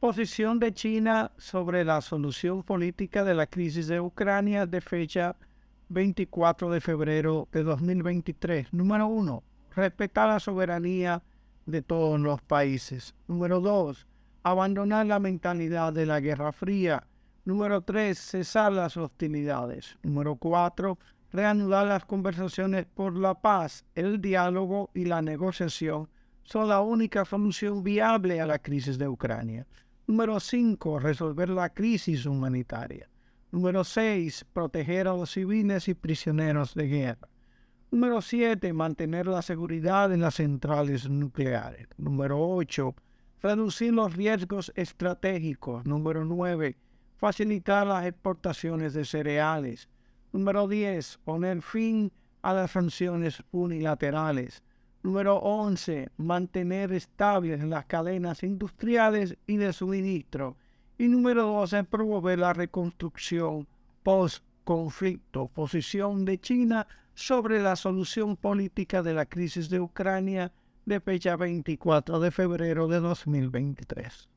Posición de China sobre la solución política de la crisis de Ucrania de fecha 24 de febrero de 2023. Número uno, respetar la soberanía de todos los países. Número dos, abandonar la mentalidad de la Guerra Fría. Número tres, cesar las hostilidades. Número cuatro, reanudar las conversaciones por la paz, el diálogo y la negociación son la única solución viable a la crisis de Ucrania. Número 5. Resolver la crisis humanitaria. Número 6. Proteger a los civiles y prisioneros de guerra. Número 7. Mantener la seguridad en las centrales nucleares. Número 8. Reducir los riesgos estratégicos. Número 9. Facilitar las exportaciones de cereales. Número 10. Poner fin a las sanciones unilaterales. Número 11. Mantener estables las cadenas industriales y de suministro. Y número 12. Promover la reconstrucción post-conflicto. Posición de China sobre la solución política de la crisis de Ucrania de fecha 24 de febrero de 2023.